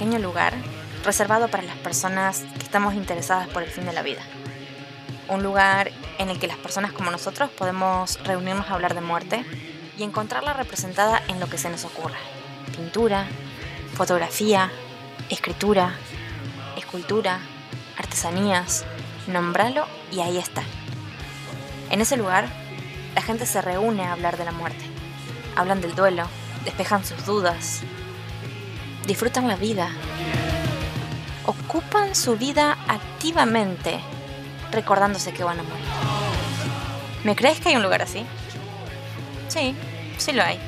pequeño lugar reservado para las personas que estamos interesadas por el fin de la vida. Un lugar en el que las personas como nosotros podemos reunirnos a hablar de muerte y encontrarla representada en lo que se nos ocurra. Pintura, fotografía, escritura, escultura, artesanías, nombralo y ahí está. En ese lugar, la gente se reúne a hablar de la muerte. Hablan del duelo, despejan sus dudas, disfrutan la vida, ocupan su vida activamente recordándose que van a morir. ¿Me crees que hay un lugar así? Sí, sí lo hay.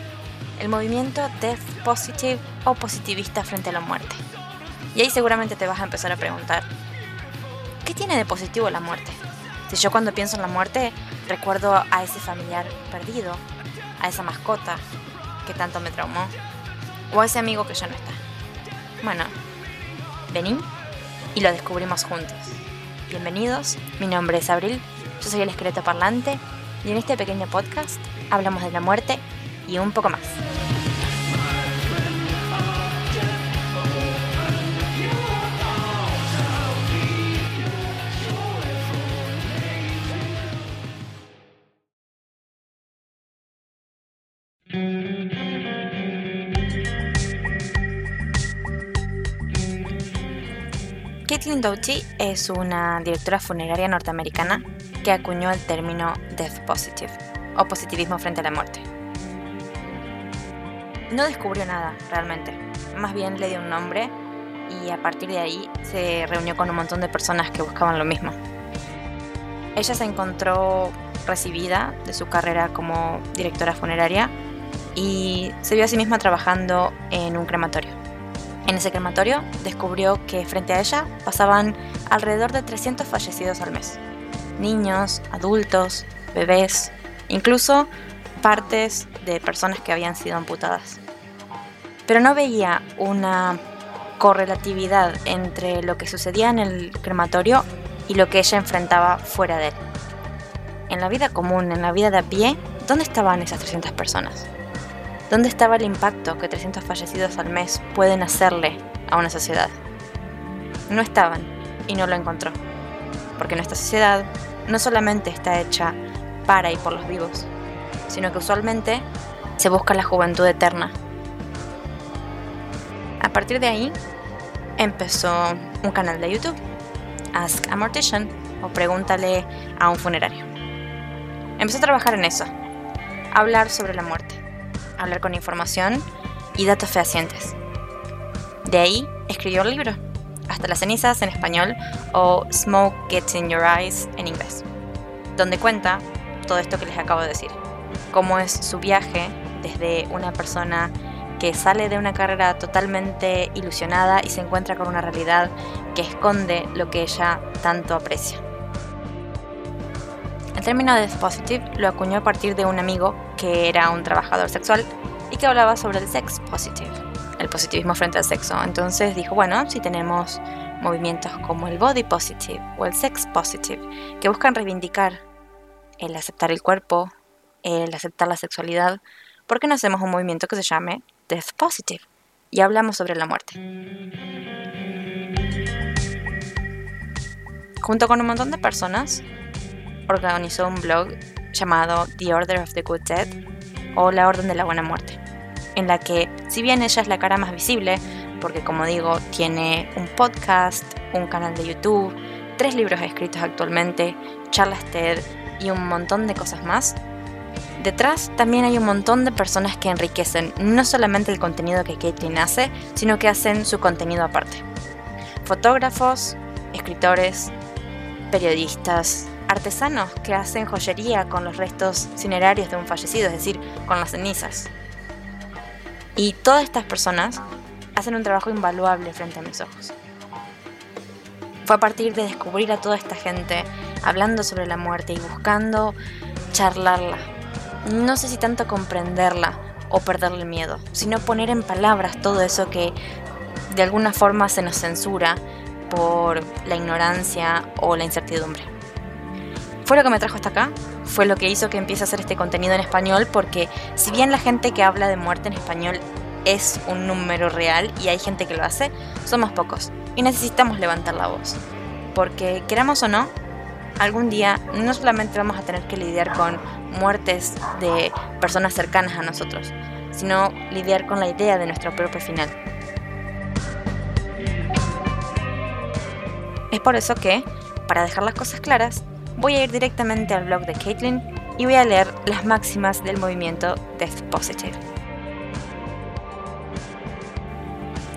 El movimiento Death Positive o positivista frente a la muerte. Y ahí seguramente te vas a empezar a preguntar, ¿qué tiene de positivo la muerte? Si yo cuando pienso en la muerte recuerdo a ese familiar perdido, a esa mascota que tanto me traumó, o a ese amigo que ya no está. Bueno, vení y lo descubrimos juntos. Bienvenidos, mi nombre es Abril, yo soy el esqueleto parlante y en este pequeño podcast hablamos de la muerte y un poco más. Caitlin Doughty es una directora funeraria norteamericana que acuñó el término Death Positive o positivismo frente a la muerte. No descubrió nada realmente, más bien le dio un nombre y a partir de ahí se reunió con un montón de personas que buscaban lo mismo. Ella se encontró recibida de su carrera como directora funeraria y se vio a sí misma trabajando en un crematorio. En ese crematorio descubrió que frente a ella pasaban alrededor de 300 fallecidos al mes. Niños, adultos, bebés, incluso partes de personas que habían sido amputadas. Pero no veía una correlatividad entre lo que sucedía en el crematorio y lo que ella enfrentaba fuera de él. En la vida común, en la vida de a pie, ¿dónde estaban esas 300 personas? ¿Dónde estaba el impacto que 300 fallecidos al mes pueden hacerle a una sociedad? No estaban y no lo encontró. Porque nuestra sociedad no solamente está hecha para y por los vivos, sino que usualmente se busca la juventud eterna. A partir de ahí, empezó un canal de YouTube, Ask a Mortician o Pregúntale a un funerario. Empezó a trabajar en eso, hablar sobre la muerte hablar con información y datos fehacientes. De ahí escribió el libro, Hasta las cenizas en español o Smoke Gets in Your Eyes en inglés, donde cuenta todo esto que les acabo de decir, cómo es su viaje desde una persona que sale de una carrera totalmente ilusionada y se encuentra con una realidad que esconde lo que ella tanto aprecia. El término de positive lo acuñó a partir de un amigo que era un trabajador sexual y que hablaba sobre el sex positive, el positivismo frente al sexo. Entonces dijo, bueno, si tenemos movimientos como el body positive o el sex positive, que buscan reivindicar el aceptar el cuerpo, el aceptar la sexualidad, ¿por qué no hacemos un movimiento que se llame death positive? Y hablamos sobre la muerte. Junto con un montón de personas, organizó un blog llamado The Order of the Good Dead o La Orden de la Buena Muerte, en la que, si bien ella es la cara más visible, porque como digo, tiene un podcast, un canal de YouTube, tres libros escritos actualmente, charlas TED y un montón de cosas más, detrás también hay un montón de personas que enriquecen no solamente el contenido que Caitlyn hace, sino que hacen su contenido aparte. Fotógrafos, escritores, periodistas, artesanos que hacen joyería con los restos cinerarios de un fallecido, es decir, con las cenizas. Y todas estas personas hacen un trabajo invaluable frente a mis ojos. Fue a partir de descubrir a toda esta gente hablando sobre la muerte y buscando charlarla. No sé si tanto comprenderla o perderle el miedo, sino poner en palabras todo eso que de alguna forma se nos censura por la ignorancia o la incertidumbre fue lo que me trajo hasta acá, fue lo que hizo que empiece a hacer este contenido en español, porque si bien la gente que habla de muerte en español es un número real y hay gente que lo hace, somos pocos y necesitamos levantar la voz. Porque queramos o no, algún día no solamente vamos a tener que lidiar con muertes de personas cercanas a nosotros, sino lidiar con la idea de nuestro propio final. Es por eso que, para dejar las cosas claras, voy a ir directamente al blog de Caitlin y voy a leer las máximas del movimiento Death Positive.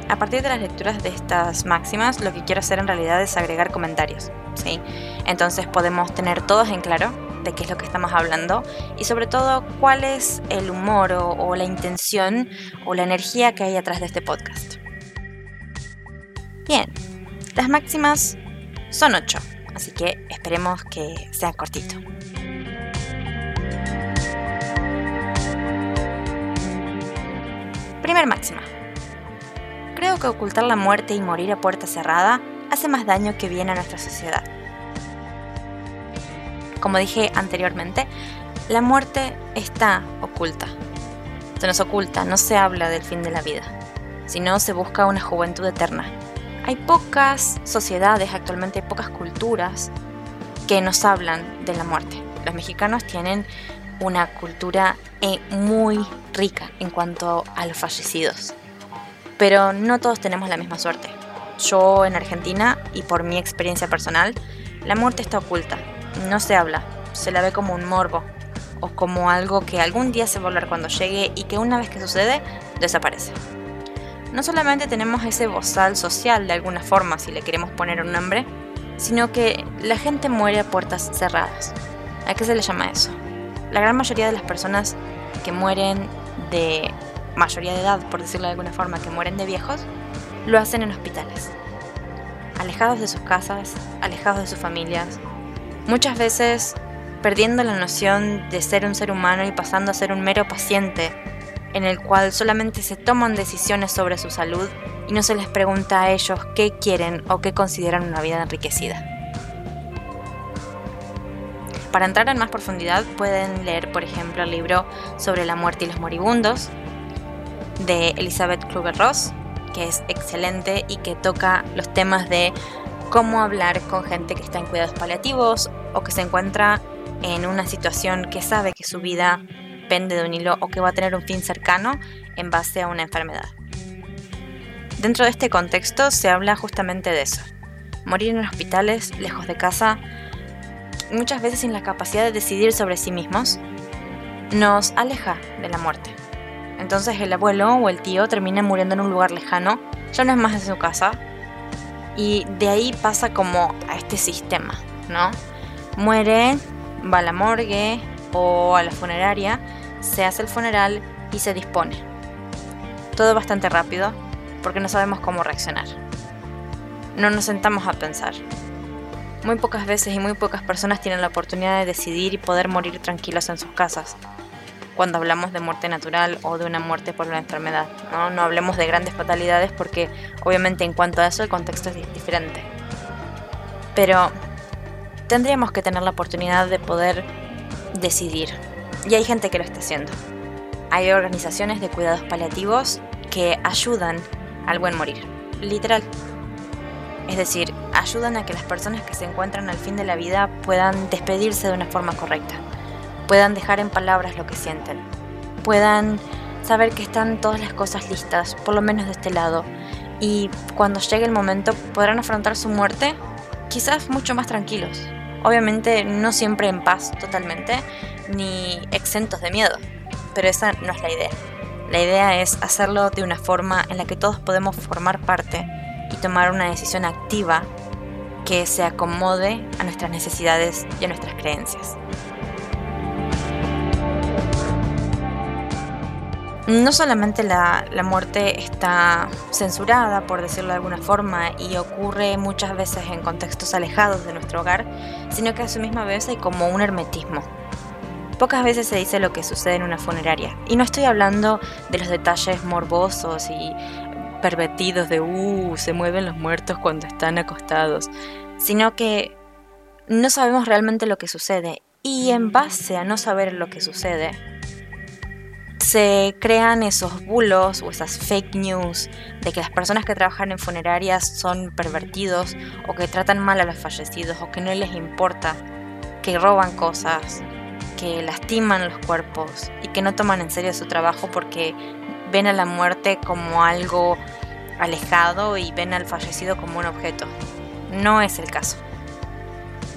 A partir de las lecturas de estas máximas, lo que quiero hacer en realidad es agregar comentarios. ¿sí? Entonces podemos tener todos en claro de qué es lo que estamos hablando y sobre todo cuál es el humor o, o la intención o la energía que hay atrás de este podcast. Bien, las máximas son ocho, así que esperemos que sea cortito. Primer máxima. Creo que ocultar la muerte y morir a puerta cerrada hace más daño que bien a nuestra sociedad. Como dije anteriormente, la muerte está oculta. Se nos oculta, no se habla del fin de la vida, sino se busca una juventud eterna. Hay pocas sociedades, actualmente hay pocas culturas que nos hablan de la muerte. Los mexicanos tienen una cultura eh, muy rica en cuanto a los fallecidos, pero no todos tenemos la misma suerte. Yo en Argentina, y por mi experiencia personal, la muerte está oculta, no se habla, se la ve como un morbo o como algo que algún día se va a hablar cuando llegue y que una vez que sucede, desaparece. No solamente tenemos ese bozal social de alguna forma, si le queremos poner un nombre, sino que la gente muere a puertas cerradas. ¿A qué se le llama eso? La gran mayoría de las personas que mueren de mayoría de edad, por decirlo de alguna forma, que mueren de viejos, lo hacen en hospitales. Alejados de sus casas, alejados de sus familias, muchas veces perdiendo la noción de ser un ser humano y pasando a ser un mero paciente, en el cual solamente se toman decisiones sobre su salud y no se les pregunta a ellos qué quieren o qué consideran una vida enriquecida. Para entrar en más profundidad pueden leer, por ejemplo, el libro sobre la muerte y los moribundos de Elizabeth Kluger-Ross, que es excelente y que toca los temas de cómo hablar con gente que está en cuidados paliativos o que se encuentra en una situación que sabe que su vida pende de un hilo o que va a tener un fin cercano en base a una enfermedad. Dentro de este contexto se habla justamente de eso. Morir en hospitales, lejos de casa, muchas veces sin la capacidad de decidir sobre sí mismos, nos aleja de la muerte. Entonces el abuelo o el tío termina muriendo en un lugar lejano, ya no es más en su casa, y de ahí pasa como a este sistema, ¿no? Muere, va a la morgue o a la funeraria, se hace el funeral y se dispone. Todo bastante rápido porque no sabemos cómo reaccionar. No nos sentamos a pensar. Muy pocas veces y muy pocas personas tienen la oportunidad de decidir y poder morir tranquilos en sus casas cuando hablamos de muerte natural o de una muerte por una enfermedad. ¿no? no hablemos de grandes fatalidades porque obviamente en cuanto a eso el contexto es diferente. Pero tendríamos que tener la oportunidad de poder decidir. Y hay gente que lo está haciendo. Hay organizaciones de cuidados paliativos que ayudan al buen morir. Literal. Es decir, ayudan a que las personas que se encuentran al fin de la vida puedan despedirse de una forma correcta puedan dejar en palabras lo que sienten, puedan saber que están todas las cosas listas, por lo menos de este lado, y cuando llegue el momento podrán afrontar su muerte quizás mucho más tranquilos. Obviamente no siempre en paz totalmente, ni exentos de miedo, pero esa no es la idea. La idea es hacerlo de una forma en la que todos podemos formar parte y tomar una decisión activa que se acomode a nuestras necesidades y a nuestras creencias. No solamente la, muerte está censurada, por decirlo de alguna forma, y ocurre muchas veces en contextos alejados de nuestro hogar, sino que a su misma vez hay como un hermetismo. Pocas veces se dice lo que sucede en una funeraria, y no estoy hablando de los detalles morbosos y pervertidos de, uh, se mueven los muertos cuando están acostados, sino que no sabemos realmente lo que sucede, y en base a no saber lo que sucede, se crean esos bulos o esas fake news de que las personas que trabajan en funerarias son pervertidos o que tratan mal a los fallecidos o que no les importa, que roban cosas, que lastiman los cuerpos y que no toman en serio su trabajo porque ven a la muerte como algo alejado y ven al fallecido como un objeto. No es el caso.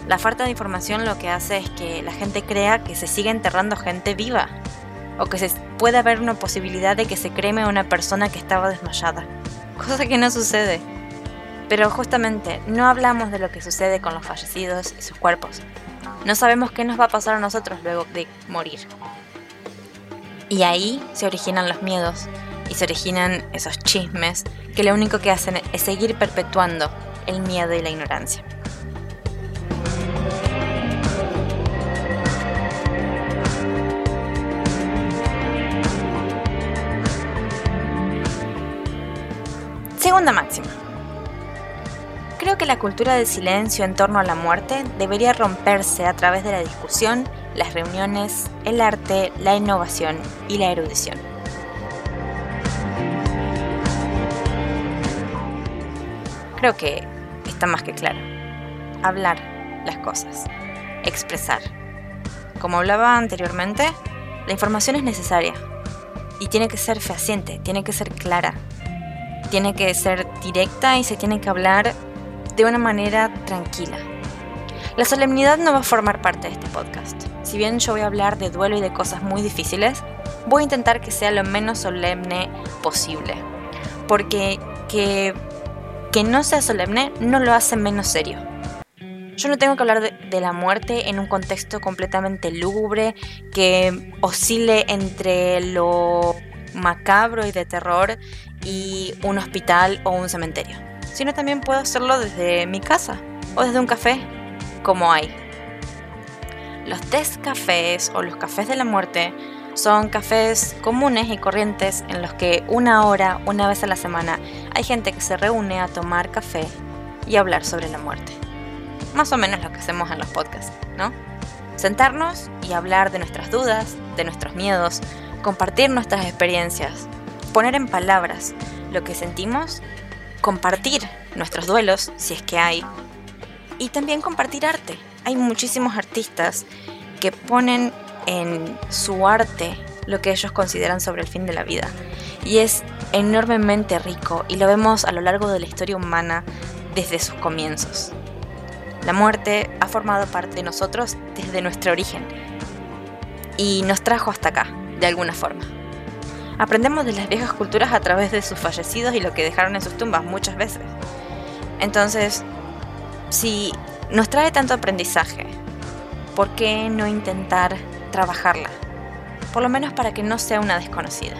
La falta de información lo que hace es que la gente crea que se sigue enterrando gente viva o que se puede haber una posibilidad de que se creme a una persona que estaba desmayada, cosa que no sucede. Pero justamente no hablamos de lo que sucede con los fallecidos y sus cuerpos. No sabemos qué nos va a pasar a nosotros luego de morir. Y ahí se originan los miedos y se originan esos chismes que lo único que hacen es seguir perpetuando el miedo y la ignorancia. Segunda máxima. Creo que la cultura del silencio en torno a la muerte debería romperse a través de la discusión, las reuniones, el arte, la innovación y la erudición. Creo que está más que claro. Hablar las cosas, expresar. Como hablaba anteriormente, la información es necesaria y tiene que ser fehaciente, tiene que ser clara, tiene que ser directa y se tiene que hablar de una manera tranquila. La solemnidad no va a formar parte de este podcast. Si bien yo voy a hablar de duelo y de cosas muy difíciles, voy a intentar que sea lo menos solemne posible. Porque que, no sea solemne no lo hace menos serio. Yo no tengo que hablar de, de, la muerte en un contexto completamente lúgubre que oscile entre lo macabro y de terror un hospital o un cementerio, sino también puedo hacerlo desde mi casa o desde un café, como hay. Los test cafés o los cafés de la muerte son cafés comunes y corrientes en los que una hora, una vez a la semana, hay gente que se reúne a tomar café y hablar sobre la muerte. Más o menos lo que hacemos en los podcasts, ¿no? Sentarnos y hablar de nuestras dudas, de nuestros miedos, compartir nuestras experiencias, poner en palabras lo que sentimos, compartir nuestros duelos, si es que hay, y también compartir arte. Hay muchísimos artistas que ponen en su arte lo que ellos consideran sobre el fin de la vida. Y es enormemente rico y lo vemos a lo largo de la historia humana desde sus comienzos. La muerte ha formado parte de nosotros desde nuestro origen y nos trajo hasta acá, de alguna forma. Aprendemos de las viejas culturas a través de sus fallecidos y lo que dejaron en sus tumbas muchas veces. Entonces, si nos trae tanto aprendizaje, ¿por qué no intentar trabajarla? Por lo menos para que no sea una desconocida.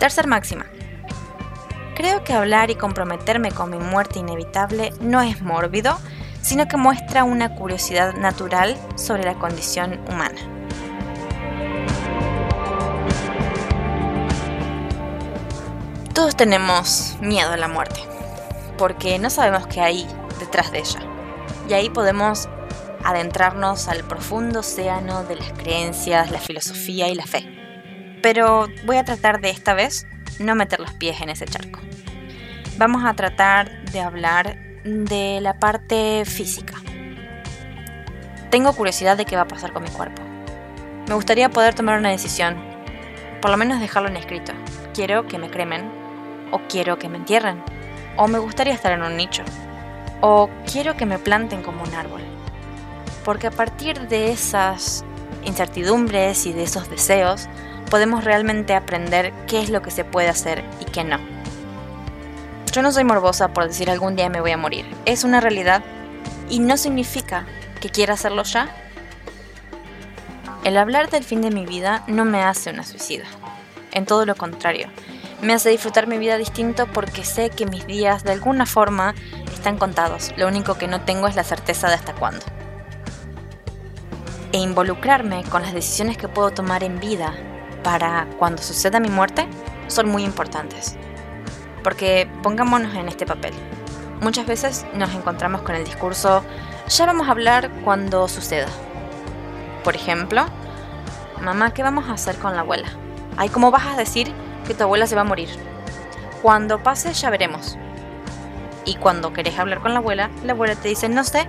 Tercer máxima. Creo que hablar y comprometerme con mi muerte inevitable no es mórbido, sino que muestra una curiosidad natural sobre la condición humana. Todos tenemos miedo a la muerte, porque no sabemos qué hay detrás de ella. Y ahí podemos adentrarnos al profundo océano de las creencias, la filosofía y la fe. Pero voy a tratar de esta vez no meter los pies en ese charco. Vamos a tratar de hablar de la parte física. Tengo curiosidad de qué va a pasar con mi cuerpo. Me gustaría poder tomar una decisión, por lo menos dejarlo en escrito. Quiero que me cremen, o quiero que me entierren, o me gustaría estar en un nicho, o quiero que me planten como un árbol. Porque a partir de esas incertidumbres y de esos deseos, podemos realmente aprender qué es lo que se puede hacer y qué no. Yo no soy morbosa por decir algún día me voy a morir. Es una realidad y no significa que quiera hacerlo ya. El hablar del fin de mi vida no me hace una suicida. En todo lo contrario, me hace disfrutar mi vida distinto porque sé que mis días de alguna forma están contados. Lo único que no tengo es la certeza de hasta cuándo. E involucrarme con las decisiones que puedo tomar en vida para cuando suceda mi muerte son muy importantes. Porque pongámonos en este papel. muchas veces nos encontramos con el discurso, ya vamos a hablar cuando suceda. Por ejemplo, mamá, ¿qué vamos a hacer con la abuela? Ay, ¿cómo vas a decir que tu abuela se va a morir? Cuando pase ya veremos. Y cuando querés hablar con la abuela, la abuela te dice, no sé,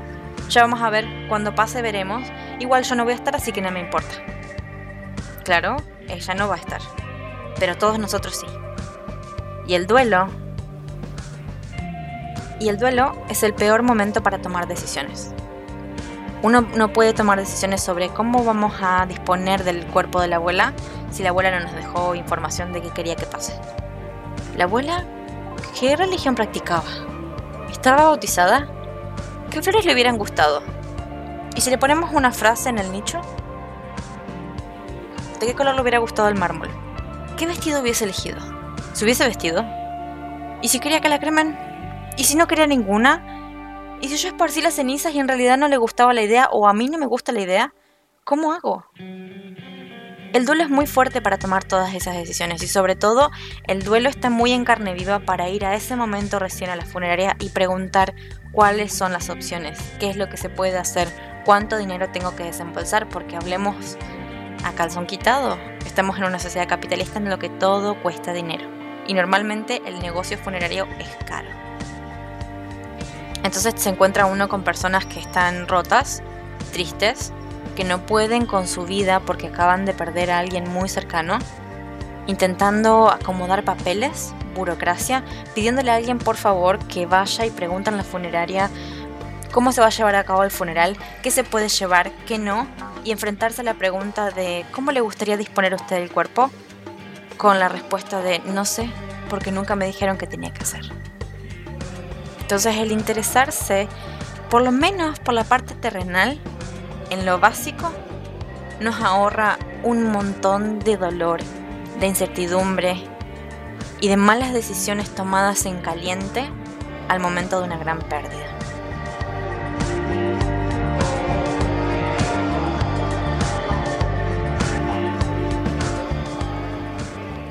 ya vamos a ver, cuando pase veremos, igual yo no voy a estar así que no me importa. Claro, ella no va a estar, pero todos nosotros sí. Y el duelo... Y el duelo es el peor momento para tomar decisiones. Uno no puede tomar decisiones sobre cómo vamos a disponer del cuerpo de la abuela si la abuela no nos dejó información de qué quería que pase. ¿La abuela qué religión practicaba? ¿Estaba bautizada? ¿Qué flores le hubieran gustado? ¿Y si le ponemos una frase en el nicho? ¿De qué color le hubiera gustado el mármol? ¿Qué vestido hubiese elegido? ¿Se hubiese vestido? ¿Y si quería que la cremen? ¿Y si no quería ninguna? ¿Y si yo esparcí las cenizas y en realidad no le gustaba la idea o a mí no me gusta la idea? ¿Cómo hago? El duelo es muy fuerte para tomar todas esas decisiones y sobre todo el duelo está muy en carne viva para ir a ese momento recién a la funeraria y preguntar cuáles son las opciones, qué es lo que se puede hacer, cuánto dinero tengo que desembolsar, porque hablemos a calzón quitado, estamos en una sociedad capitalista en lo que todo cuesta dinero y normalmente el negocio funerario es caro. Entonces se encuentra uno con personas que están rotas, tristes, que no pueden con su vida porque acaban de perder a alguien muy cercano, intentando acomodar papeles, burocracia, pidiéndole a alguien por favor que vaya y pregunte en la funeraria cómo se va a llevar a cabo el funeral, qué se puede llevar, qué no, y enfrentarse a la pregunta de cómo le gustaría disponer usted del cuerpo, con la respuesta de no sé, porque nunca me dijeron qué tenía que hacer. Entonces el interesarse, por lo menos por la parte terrenal, en lo básico, nos ahorra un montón de dolor, de incertidumbre y de malas decisiones tomadas en caliente al momento de una gran pérdida.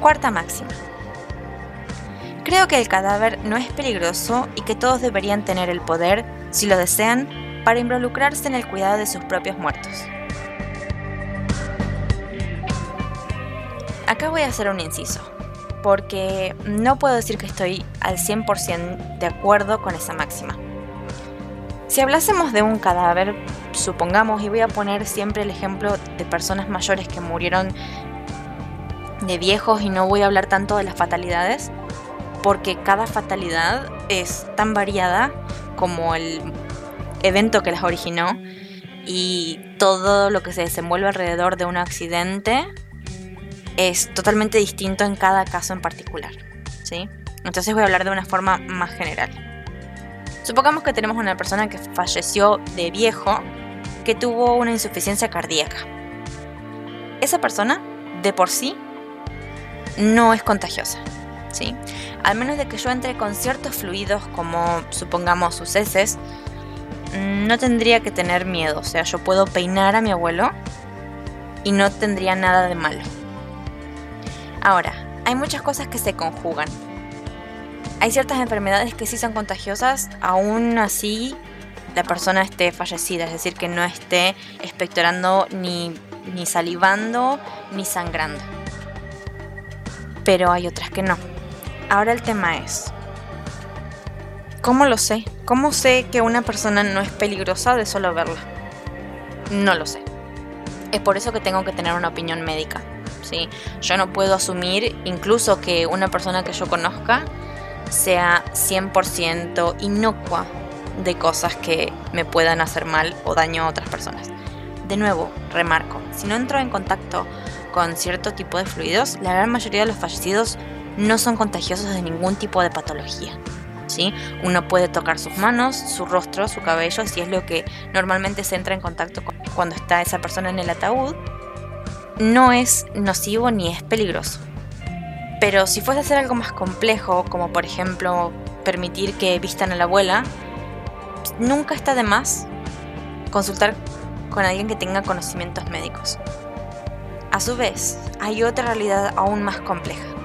Cuarta máxima. Creo que el cadáver no es peligroso y que todos deberían tener el poder, si lo desean, para involucrarse en el cuidado de sus propios muertos. Acá voy a hacer un inciso, porque no puedo decir que estoy al 100% de acuerdo con esa máxima. Si hablásemos de un cadáver, supongamos, y voy a poner siempre el ejemplo de personas mayores que murieron de viejos y no voy a hablar tanto de las fatalidades, porque cada fatalidad es tan variada como el evento que las originó y todo lo que se desenvuelve alrededor de un accidente es totalmente distinto en cada caso en particular. ¿sí? Entonces voy a hablar de una forma más general. Supongamos que tenemos una persona que falleció de viejo que tuvo una insuficiencia cardíaca. Esa persona, de por sí, no es contagiosa. ¿sí? Al menos de que yo entre con ciertos fluidos como supongamos sus heces, no tendría que tener miedo. O sea, yo puedo peinar a mi abuelo y no tendría nada de malo. Ahora, hay muchas cosas que se conjugan. Hay ciertas enfermedades que sí son contagiosas, aún así la persona esté fallecida, es decir, que no esté expectorando ni, ni salivando ni sangrando. Pero hay otras que no. Ahora el tema es, ¿Cómo lo sé? ¿Cómo sé que una persona no es peligrosa de solo verla? No lo sé. Es por eso que tengo que tener una opinión médica. ¿sí? Yo no puedo asumir incluso que una persona que yo conozca sea 100% inocua de cosas que me puedan hacer mal o daño a otras personas. De nuevo, remarco, si no entro en contacto con cierto tipo de fluidos, la gran mayoría de los fallecidos no son contagiosos de ningún tipo de patología. Uno puede tocar sus manos, su rostro, su cabello, si es lo que normalmente se entra en contacto cuando está esa persona en el ataúd. No es nocivo ni es peligroso. Pero si fuese a hacer algo más complejo, como por ejemplo permitir que vistan a la abuela, nunca está de más consultar con alguien que tenga conocimientos médicos. A su vez, hay otra realidad aún más compleja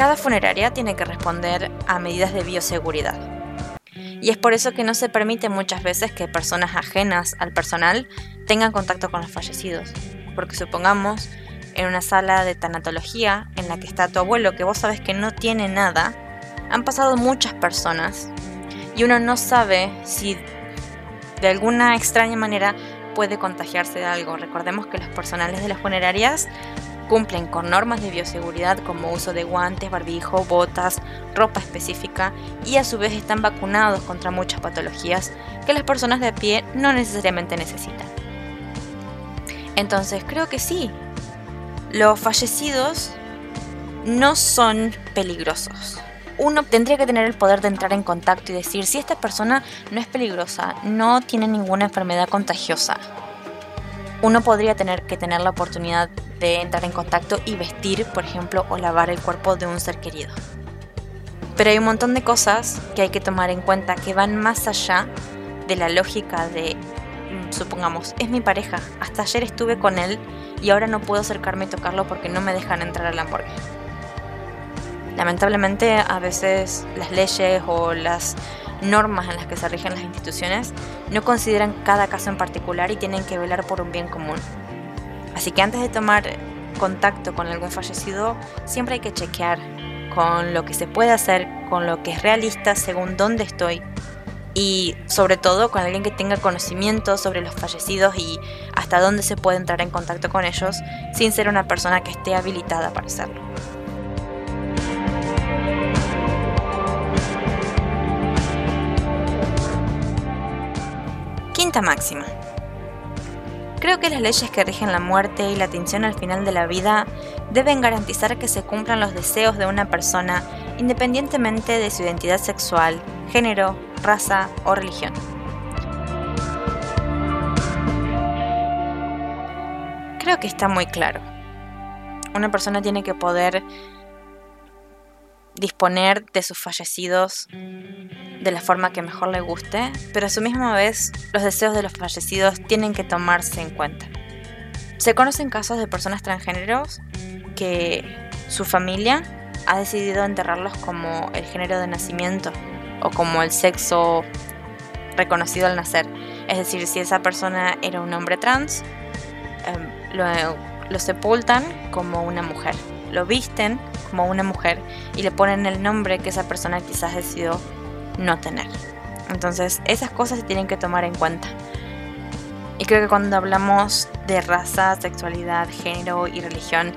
cada funeraria tiene que responder a medidas de bioseguridad. Y es por eso que no se permite muchas veces que personas ajenas al personal tengan contacto con los fallecidos. Porque supongamos en una sala de tanatología en la que está tu abuelo, que vos sabes que no tiene nada, han pasado muchas personas y uno no sabe si de alguna extraña manera puede contagiarse de algo. Recordemos que los personales de las funerarias cumplen con normas de bioseguridad como uso de guantes, barbijo, botas, ropa específica y a su vez están vacunados contra muchas patologías que las personas de a pie no necesariamente necesitan. Entonces creo que sí, los fallecidos no son peligrosos. Uno tendría que tener el poder de entrar en contacto y decir si esta persona no es peligrosa, no tiene ninguna enfermedad contagiosa. Uno podría tener que tener la oportunidad de entrar en contacto y vestir, por ejemplo, o lavar el cuerpo de un ser querido. Pero hay un montón de cosas que hay que tomar en cuenta que van más allá de la lógica de, mm, supongamos, es mi pareja, hasta ayer estuve con él y ahora no puedo acercarme y tocarlo porque no me dejan entrar al hamburguesa. Lamentablemente a veces las leyes o las normas en las que se rigen las instituciones no consideran cada caso en particular y tienen que velar por un bien común. Así que antes de tomar contacto con algún fallecido, siempre hay que chequear con lo que se puede hacer, con lo que es realista según dónde estoy y sobre todo con alguien que tenga conocimiento sobre los fallecidos y hasta dónde se puede entrar en contacto con ellos sin ser una persona que esté habilitada para hacerlo. Máxima. Creo que las leyes que rigen la muerte y la atención al final de la vida deben garantizar que se cumplan los deseos de una persona independientemente de su identidad sexual, género, raza o religión. Creo que está muy claro. Una persona tiene que poder disponer de sus fallecidos de la forma que mejor le guste, pero a su misma vez los deseos de los fallecidos tienen que tomarse en cuenta. Se conocen casos de personas transgéneros que su familia ha decidido enterrarlos como el género de nacimiento o como el sexo reconocido al nacer. Es decir, si esa persona era un hombre trans, em, lo, lo sepultan como una mujer, lo visten como una mujer y le ponen el nombre que esa persona quizás decidió no tener. Entonces, esas cosas se tienen que tomar en cuenta. Y creo que cuando hablamos de raza, sexualidad, género y religión,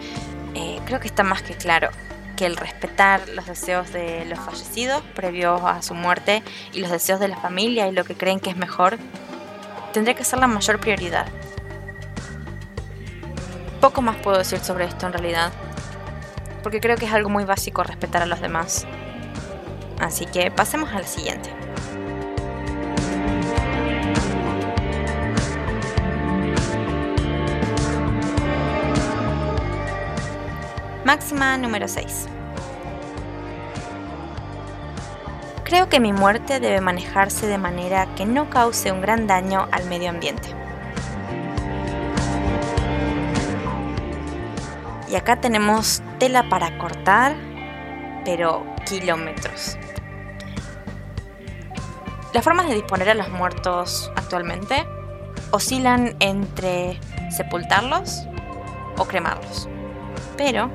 eh, creo que está más que claro que el respetar los deseos de los fallecidos previos a su muerte y los deseos de la familia y lo que creen que es mejor, tendría que ser la mayor prioridad. Poco más puedo decir sobre esto en realidad, porque creo que es algo muy básico respetar a los demás. Así que pasemos al siguiente. Máxima número 6. Creo que mi muerte debe manejarse de manera que no cause un gran daño al medio ambiente. Y acá tenemos tela para cortar, pero kilómetros. Las formas de disponer a los muertos actualmente oscilan entre sepultarlos o cremarlos. Pero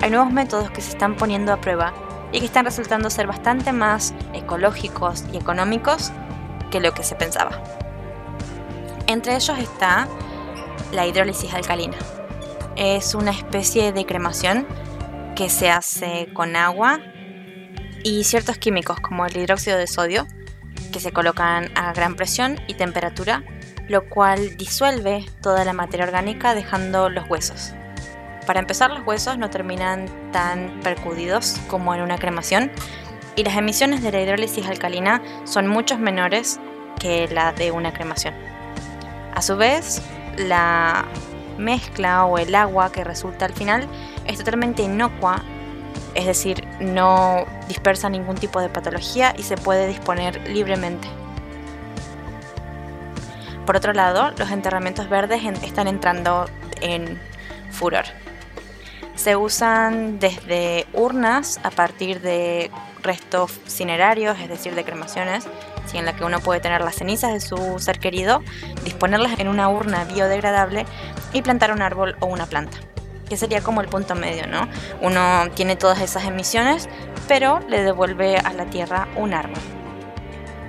hay nuevos métodos que se están poniendo a prueba y que están resultando ser bastante más ecológicos y económicos que lo que se pensaba. Entre ellos está la hidrólisis alcalina. Es una especie de cremación que se hace con agua y ciertos químicos como el hidróxido de sodio que se colocan a gran presión y temperatura, lo cual disuelve toda la materia orgánica dejando los huesos. Para empezar, los huesos no terminan tan percudidos como en una cremación y las emisiones de la hidrólisis alcalina son mucho menores que las de una cremación. A su vez, la mezcla o el agua que resulta al final es totalmente inocua, es decir, no dispersa ningún tipo de patología y se puede disponer libremente. Por otro lado, los enterramientos verdes están entrando en furor. Se usan desde urnas a partir de restos cinerarios, es decir, de cremaciones, en la que uno puede tener las cenizas de su ser querido, disponerlas en una urna biodegradable y plantar un árbol o una planta. Que sería como el punto medio, ¿no? Uno tiene todas esas emisiones, pero le devuelve a la tierra un árbol.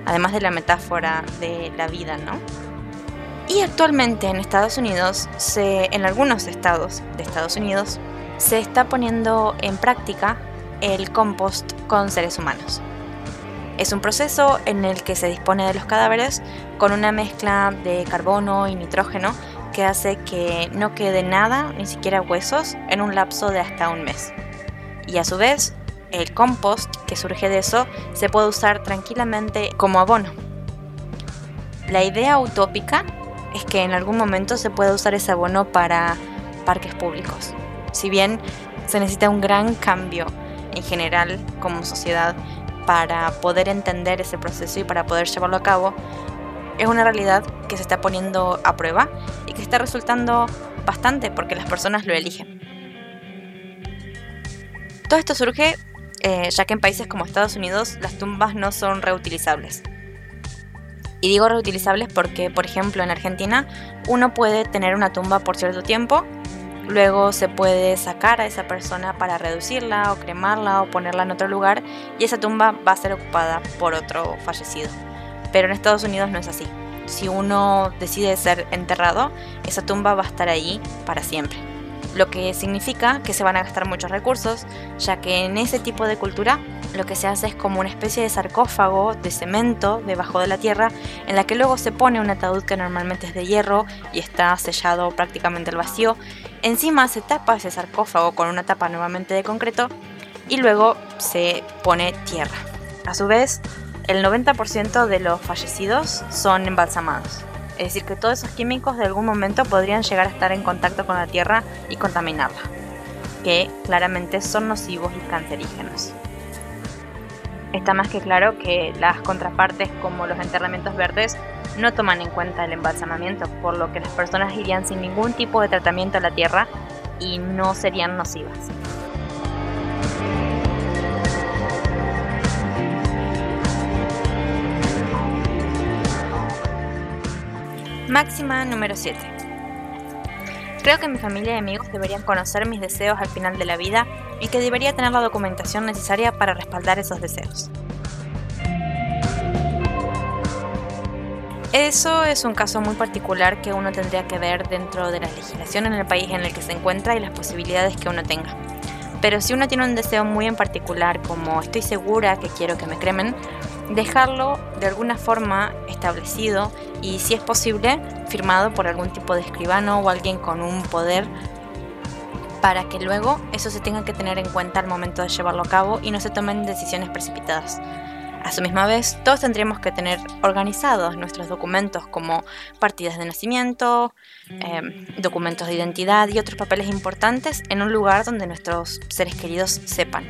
Además de la metáfora de la vida, ¿no? Y actualmente en Estados Unidos, en algunos estados de Estados Unidos, se está poniendo en práctica el compost con seres humanos. Es un proceso en el que se dispone de los cadáveres con una mezcla de carbono y nitrógeno que hace que no quede nada, ni siquiera huesos, en un lapso de hasta un mes. Y a su vez, el compost que surge de eso se puede usar tranquilamente como abono. La idea utópica es que en algún momento se pueda usar ese abono para parques públicos. Si bien se necesita un gran cambio en general como sociedad para poder entender ese proceso y para poder llevarlo a cabo, es una realidad que se está poniendo a prueba y que está resultando bastante porque las personas lo eligen. Todo esto surge eh, ya que en países como Estados Unidos las tumbas no son reutilizables. Y digo reutilizables porque, por ejemplo, en Argentina uno puede tener una tumba por cierto tiempo Luego se puede sacar a esa persona para reducirla o cremarla o ponerla en otro lugar y esa tumba va a ser ocupada por otro fallecido. Pero en Estados Unidos no es así. Si uno decide ser enterrado, esa tumba va a estar ahí para siempre. Lo que significa que se van a gastar muchos recursos, ya que en ese tipo de cultura lo que se hace es como una especie de sarcófago de cemento debajo de la tierra, en la que luego se pone un ataúd que normalmente es de hierro y está sellado prácticamente al vacío. Encima se tapa ese sarcófago con una tapa nuevamente de concreto y luego se pone tierra. A su vez, el 90% de los fallecidos son embalsamados. Es decir, que todos esos químicos de algún momento podrían llegar a estar en contacto con la tierra y contaminarla, que claramente son nocivos y cancerígenos. Está más que claro que las contrapartes como los enterramientos verdes no toman en cuenta el embalsamamiento, por lo que las personas irían sin ningún tipo de tratamiento a la tierra y no serían nocivas. Máxima número 7. Creo que mi familia y amigos deberían conocer mis deseos al final de la vida y que debería tener la documentación necesaria para respaldar esos deseos. Eso es un caso muy particular que uno tendría que ver dentro de la legislación en el país en el que se encuentra y las posibilidades que uno tenga. Pero si uno tiene un deseo muy en particular, como estoy segura que quiero que me cremen, dejarlo de alguna forma establecido y si es posible firmado por algún tipo de escribano o alguien con un poder para que luego eso se tenga que tener en cuenta al momento de llevarlo a cabo y no se tomen decisiones precipitadas. A su misma vez, todos tendríamos que tener organizados nuestros documentos como partidas de nacimiento, em, documentos de identidad y otros papeles importantes en un lugar donde nuestros seres queridos sepan.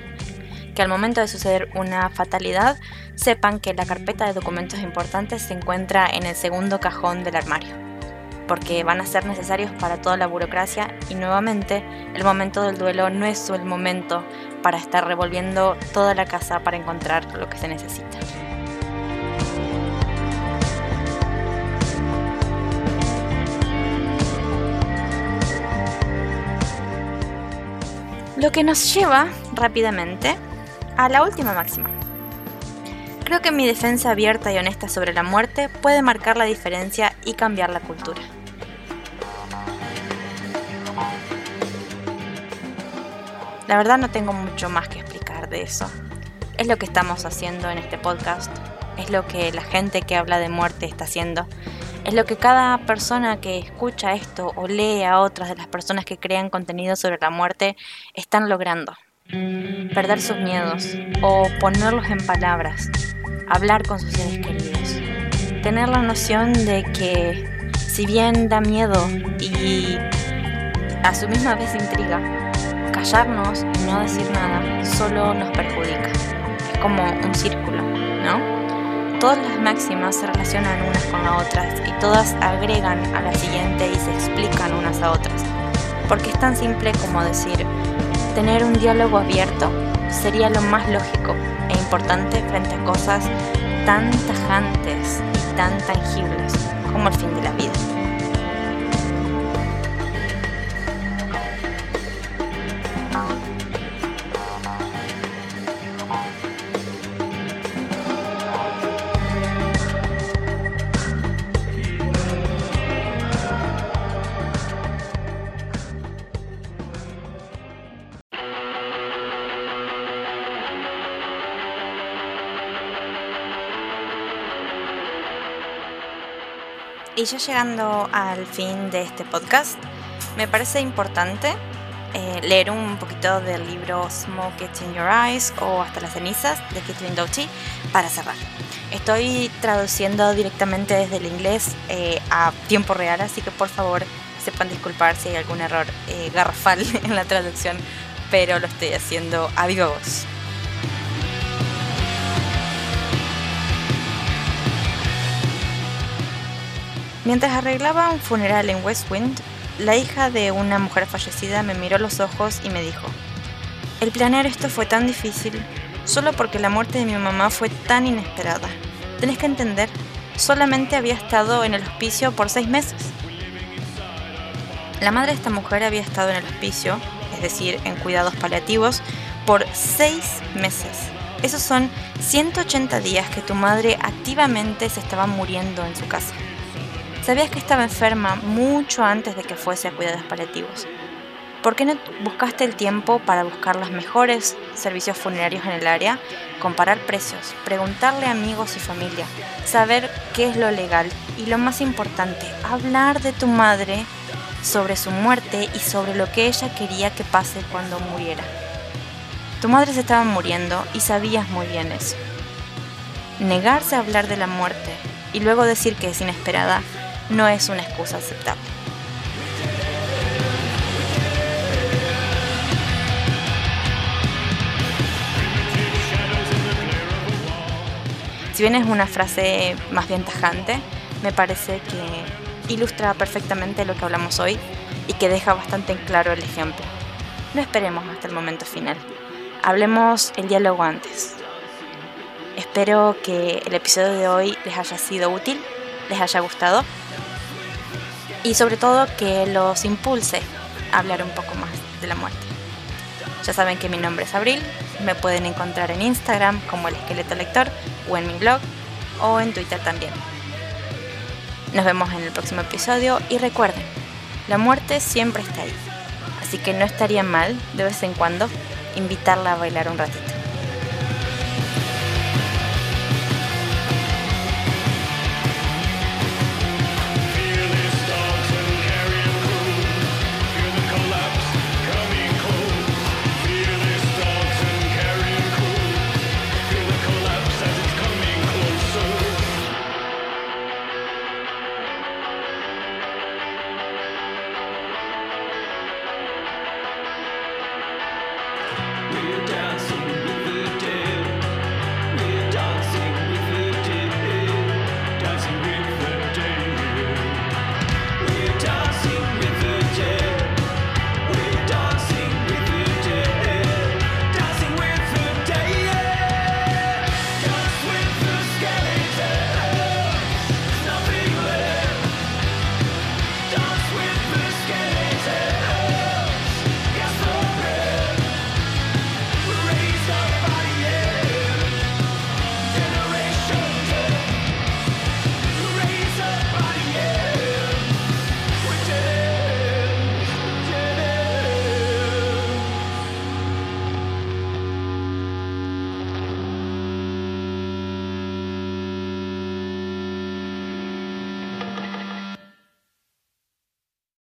Que al momento de suceder una fatalidad, sepan que la carpeta de documentos importantes se encuentra en el segundo cajón del armario, porque van a ser necesarios para toda la burocracia y nuevamente el momento del duelo no es el momento para estar revolviendo toda la casa para encontrar lo que se necesita. Lo que nos lleva rápidamente a la última máxima. Creo que mi defensa abierta y honesta sobre la muerte puede marcar la diferencia y cambiar la cultura. La verdad no tengo mucho más que explicar de eso. Es lo que estamos haciendo en este podcast, es lo que la gente que habla de muerte está haciendo, es lo que cada persona que escucha esto o lee a otras de las personas que crean contenido sobre la muerte están logrando. Perder sus miedos o ponerlos en palabras, hablar con sus seres queridos, tener la noción de que si bien da miedo y a su misma vez intriga, callarnos y no decir nada solo nos perjudica. Es como un círculo, ¿no? Todas las máximas se relacionan unas con las otras y todas agregan a la siguiente y se explican unas a otras. Porque es tan simple como decir, tener un diálogo abierto sería lo más lógico e importante frente a cosas tan tajantes y tan tangibles como el fin de la vida. Ya llegando al fin de este podcast, me parece importante eh, leer un poquito del libro Smoke It in Your Eyes o Hasta las cenizas de Kathleen Doughty para cerrar. Estoy traduciendo directamente desde el inglés eh, a tiempo real, así que por favor sepan disculpar si hay algún error eh, garrafal en la traducción, pero lo estoy haciendo a viva voz. Mientras arreglaba un funeral en West Wind, la hija de una mujer fallecida me miró los ojos y me dijo, el planear esto fue tan difícil solo porque la muerte de mi mamá fue tan inesperada. Tenés que entender, solamente había estado en el hospicio por seis meses. La madre de esta mujer había estado en el hospicio, es decir, en cuidados paliativos, por seis meses. Esos son 180 días que tu madre activamente se estaba muriendo en su casa. Sabías que estaba enferma mucho antes de que fuese a cuidados paliativos. ¿Por qué no buscaste el tiempo para buscar los mejores servicios funerarios en el área, comparar precios, preguntarle a amigos y familia, saber qué es lo legal y lo más importante, hablar de tu madre sobre su muerte y sobre lo que ella quería que pase cuando muriera? Tu madre se estaba muriendo y sabías muy bien eso. Negarse a hablar de la muerte y luego decir que es inesperada no es una excusa aceptable. Si bien es una frase más bien tajante, me parece que ilustra perfectamente lo que hablamos hoy y que deja bastante en claro el ejemplo. No esperemos hasta el momento final. Hablemos el diálogo antes. Espero que el episodio de hoy les haya sido útil, les haya gustado y sobre todo que los impulse a hablar un poco más de la muerte. Ya saben que mi nombre es Abril, me pueden encontrar en Instagram como el esqueleto lector o en mi blog o en Twitter también. Nos vemos en el próximo episodio y recuerden, la muerte siempre está ahí, así que no estaría mal de vez en cuando invitarla a bailar un ratito.